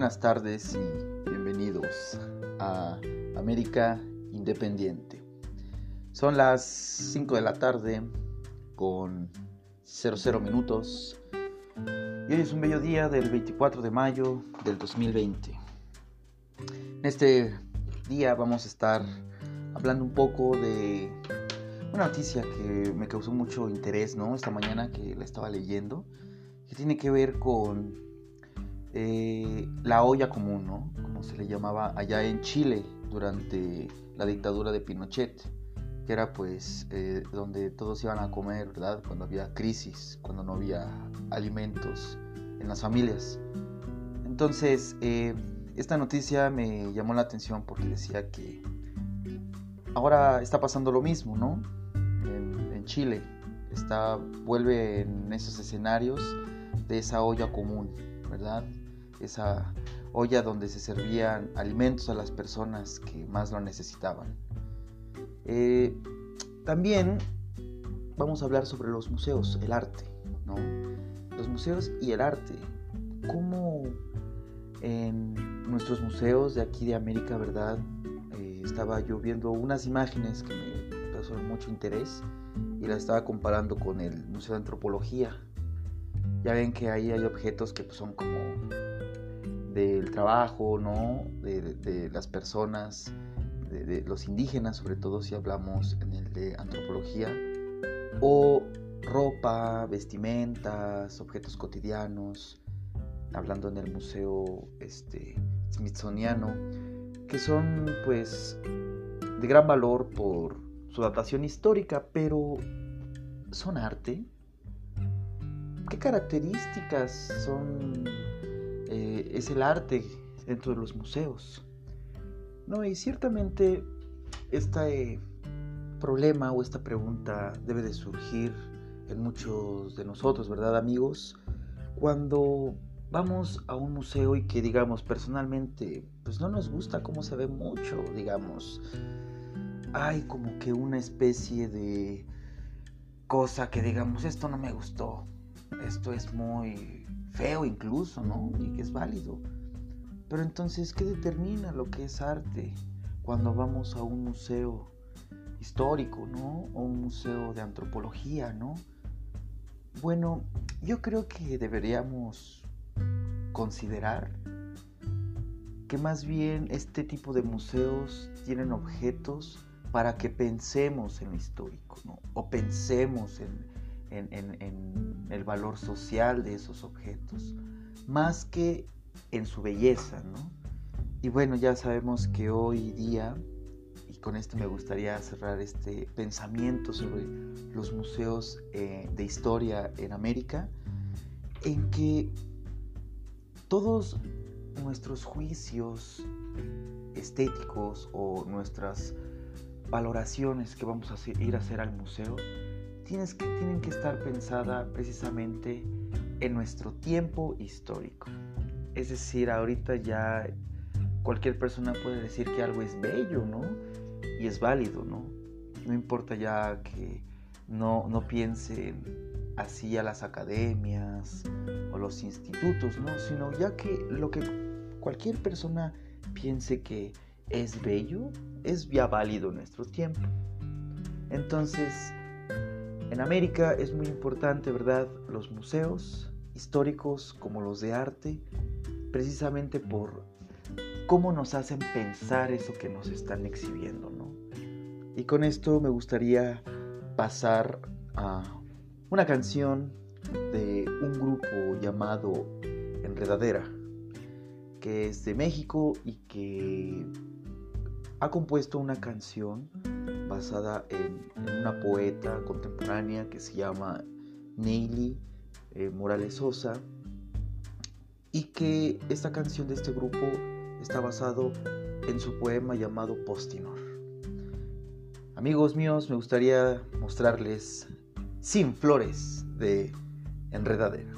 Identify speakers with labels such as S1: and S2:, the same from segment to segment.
S1: buenas tardes y bienvenidos a América Independiente. Son las 5 de la tarde con 00 minutos y hoy es un bello día del 24 de mayo del 2020. En este día vamos a estar hablando un poco de una noticia que me causó mucho interés, ¿no? Esta mañana que la estaba leyendo, que tiene que ver con eh, la olla común, ¿no? Como se le llamaba allá en Chile durante la dictadura de Pinochet, que era pues eh, donde todos iban a comer, ¿verdad? Cuando había crisis, cuando no había alimentos en las familias. Entonces, eh, esta noticia me llamó la atención porque decía que ahora está pasando lo mismo, ¿no? En, en Chile está, vuelve en esos escenarios de esa olla común, ¿verdad? Esa olla donde se servían alimentos a las personas que más lo necesitaban. Eh, también vamos a hablar sobre los museos, el arte, ¿no? Los museos y el arte. ¿Cómo en nuestros museos de aquí de América, verdad? Eh, estaba yo viendo unas imágenes que me causaron mucho interés y las estaba comparando con el Museo de Antropología. Ya ven que ahí hay objetos que son como del trabajo, ¿no? De, las personas, de, los indígenas, sobre todo si hablamos en el de antropología, o ropa, vestimentas, objetos cotidianos, hablando en el museo este, smithsoniano, que son pues de gran valor por su datación histórica, pero ¿son arte? ¿Qué características son eh, es el arte dentro de los museos. No, y ciertamente este problema o esta pregunta debe de surgir en muchos de nosotros, ¿verdad amigos? Cuando vamos a un museo y que digamos personalmente, pues no nos gusta cómo se ve mucho, digamos, hay como que una especie de cosa que digamos, esto no me gustó, esto es muy feo incluso, ¿no? Y que es válido. Pero entonces, ¿qué determina lo que es arte cuando vamos a un museo histórico, ¿no? O un museo de antropología, ¿no? Bueno, yo creo que deberíamos considerar que más bien este tipo de museos tienen objetos para que pensemos en lo histórico, ¿no? O pensemos en, en, el valor social de esos objetos, más que en su belleza, ¿no? Y bueno, ya sabemos que hoy día, y con esto me gustaría cerrar este pensamiento sobre los museos eh, de historia en América, en que todos nuestros juicios estéticos o nuestras valoraciones que vamos a ir a hacer al museo que, tienen que estar pensadas precisamente en nuestro tiempo histórico. Es decir, ahorita ya cualquier persona puede decir que algo es bello, ¿no? Y es válido, ¿no? No importa ya que no, no piensen así a las academias o los institutos, ¿no? Sino ya que lo que cualquier persona piense que es bello, es ya válido en nuestro tiempo. Entonces, en América es muy importante, ¿verdad? Los museos históricos como los de arte, precisamente por cómo nos hacen pensar eso que nos están exhibiendo, ¿no? Y con esto me gustaría pasar a una canción de un grupo llamado Enredadera, que es de México y que ha compuesto una canción basada en, una poeta contemporánea que se llama Neily eh, Morales Sosa y que esta canción de este grupo está basado en su poema llamado Postinor. Amigos míos, me gustaría mostrarles Sin Flores de Enredadera.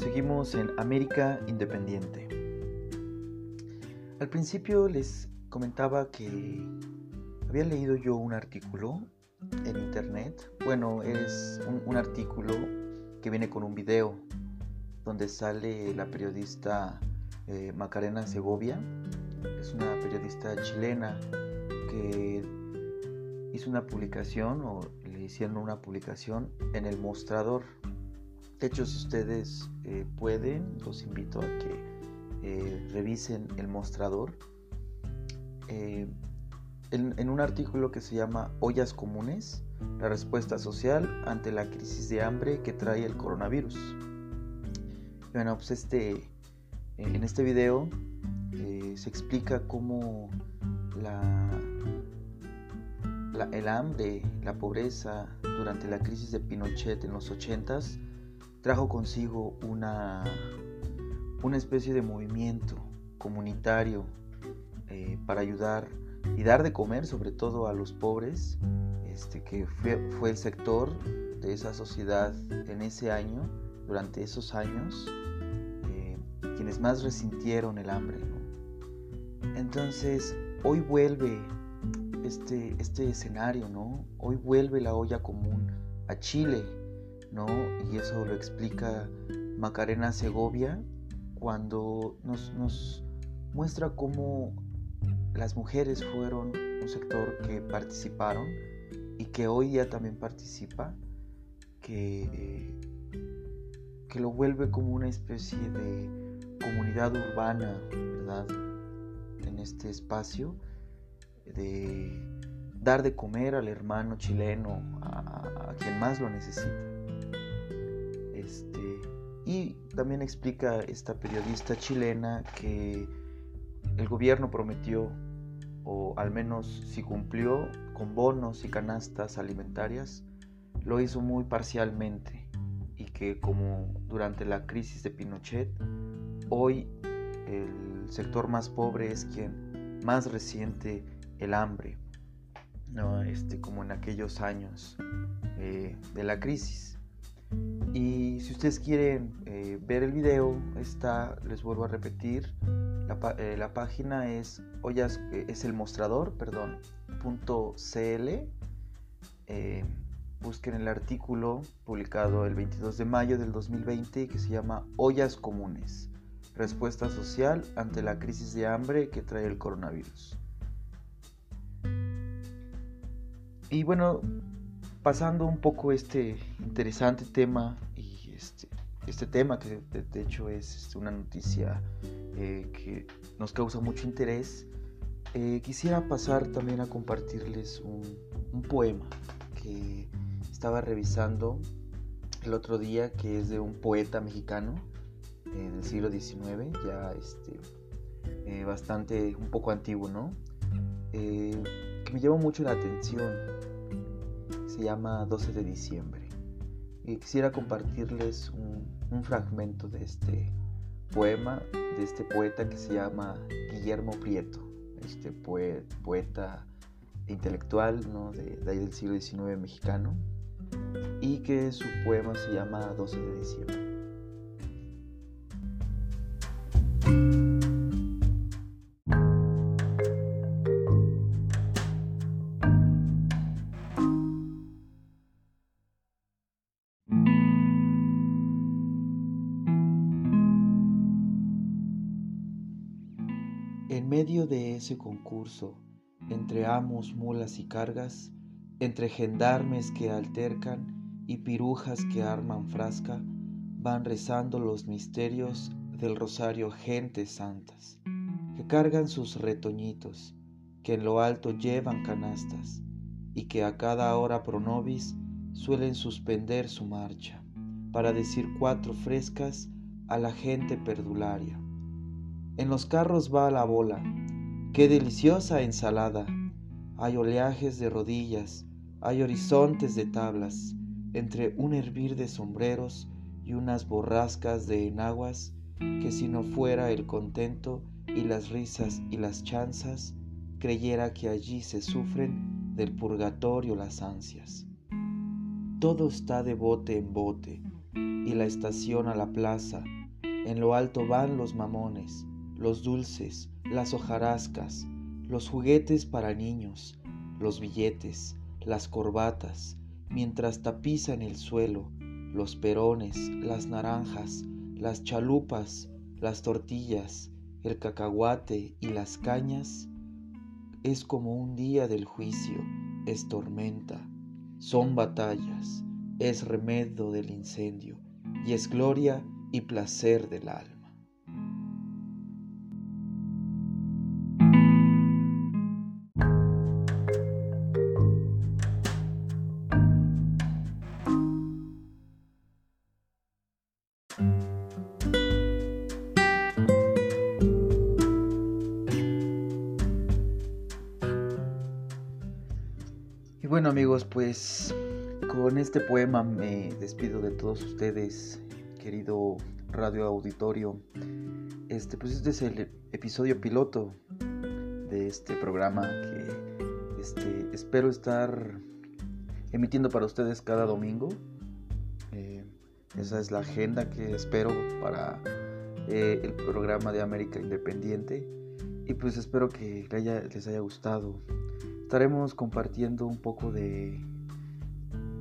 S1: Seguimos en América Independiente. Al principio les comentaba que había leído yo un artículo en internet. Bueno, es un, artículo que viene con un video donde sale la periodista eh, Macarena Segovia. Es una periodista chilena que hizo una publicación o le hicieron una publicación en el mostrador de hecho, si ustedes eh, pueden, los invito a que eh, revisen el mostrador. Eh, en, un artículo que se llama Ollas Comunes, la respuesta social ante la crisis de hambre que trae el coronavirus. Bueno, pues este, en este video se explica cómo la, el hambre, la pobreza durante la crisis de Pinochet en los 80s trajo consigo una, una especie de movimiento comunitario eh, para ayudar y dar de comer sobre todo a los pobres, este, que fue, el sector de esa sociedad en ese año, durante esos años, eh, quienes más resintieron el hambre. Entonces, hoy vuelve este, este escenario, ¿no? Hoy vuelve la olla común a Chile, ¿no? Y eso lo explica Macarena Segovia cuando nos, muestra cómo las mujeres fueron un sector que participaron y que hoy ya también participa, que, que lo vuelve como una especie de comunidad urbana, ¿verdad? En este espacio de dar de comer al hermano chileno, a quien más lo necesita. Y también explica esta periodista chilena que el gobierno prometió, o al menos si cumplió, con bonos y canastas alimentarias, lo hizo muy parcialmente y que como durante la crisis de Pinochet, hoy el sector más pobre es quien más resiente el hambre, ¿no? este, como en aquellos años eh, de la crisis. Y si ustedes quieren eh, ver el video, está, les vuelvo a repetir, la, eh, página es ollas, eh, es el mostrador, perdón, punto .cl. busquen el artículo publicado el 22 de mayo del 2020 que se llama Ollas Comunes, respuesta social ante la crisis de hambre que trae el coronavirus. Y bueno, pasando un poco este interesante tema y este, este tema que de, hecho es este, una noticia eh, que nos causa mucho interés, eh, quisiera pasar también a compartirles un, poema que estaba revisando el otro día, que es de un poeta mexicano eh, del siglo XIX, ya este, bastante, un poco antiguo, ¿no? que me llamó mucho la atención se llama 12 de diciembre. Y quisiera compartirles un, fragmento de este poema, de este poeta que se llama Guillermo Prieto, este poeta intelectual ¿no? de, de ahí del siglo XIX mexicano, y que su poema se llama 12 de diciembre. Medio de ese concurso, entre amos, mulas y cargas, entre gendarmes que altercan y pirujas que arman frasca, van rezando los misterios del rosario gentes santas, que cargan sus retoñitos, que en lo alto llevan canastas, y que a cada hora pronovis
S2: suelen suspender su marcha para decir cuatro frescas a la gente perdularia. En los carros va la bola, qué deliciosa ensalada. Hay oleajes de rodillas, hay horizontes de tablas, entre un hervir de sombreros y unas borrascas de enaguas, que si no fuera el contento y las risas y las chanzas, creyera que allí se sufren del purgatorio las ansias. Todo está de bote en bote, y la estación a la plaza, en lo alto van los mamones, los dulces, las hojarascas, los juguetes para niños, los billetes, las corbatas, mientras tapizan el suelo, los perones, las naranjas, las chalupas, las tortillas, el cacahuate y las cañas, es como un día del juicio, es tormenta, son batallas, es remedio del incendio y es gloria y placer del alma.
S1: Pues con este poema me despido de todos ustedes, querido radio auditorio. Este, pues este es el episodio piloto de este programa que este, espero estar emitiendo para ustedes cada domingo. Eh, esa es la agenda que espero para eh, el programa de América Independiente. Y pues espero que les haya gustado. Estaremos compartiendo un poco de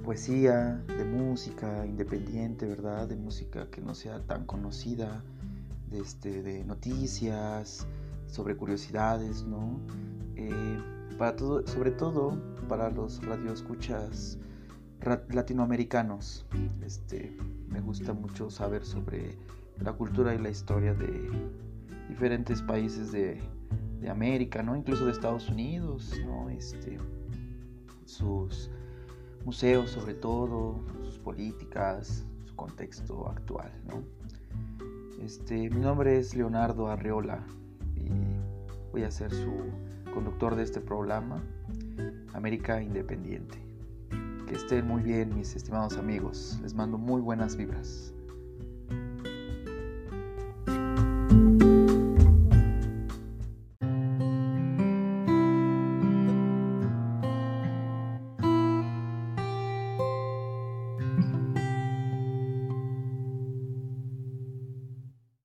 S1: poesía, de música independiente, ¿verdad? De música que no sea tan conocida, de, este, de noticias, sobre curiosidades, ¿no? Eh, para todo, sobre todo para los radioescuchas latinoamericanos. Este, me gusta mucho saber sobre la cultura y la historia de diferentes países de, de América, ¿no? Incluso de Estados Unidos, ¿no? Este, sus museos sobre todo, sus políticas, su contexto actual. ¿no? Este, mi nombre es Leonardo Arreola y voy a ser su conductor de este programa, América Independiente. Que estén muy bien mis estimados amigos, les mando muy buenas vibras.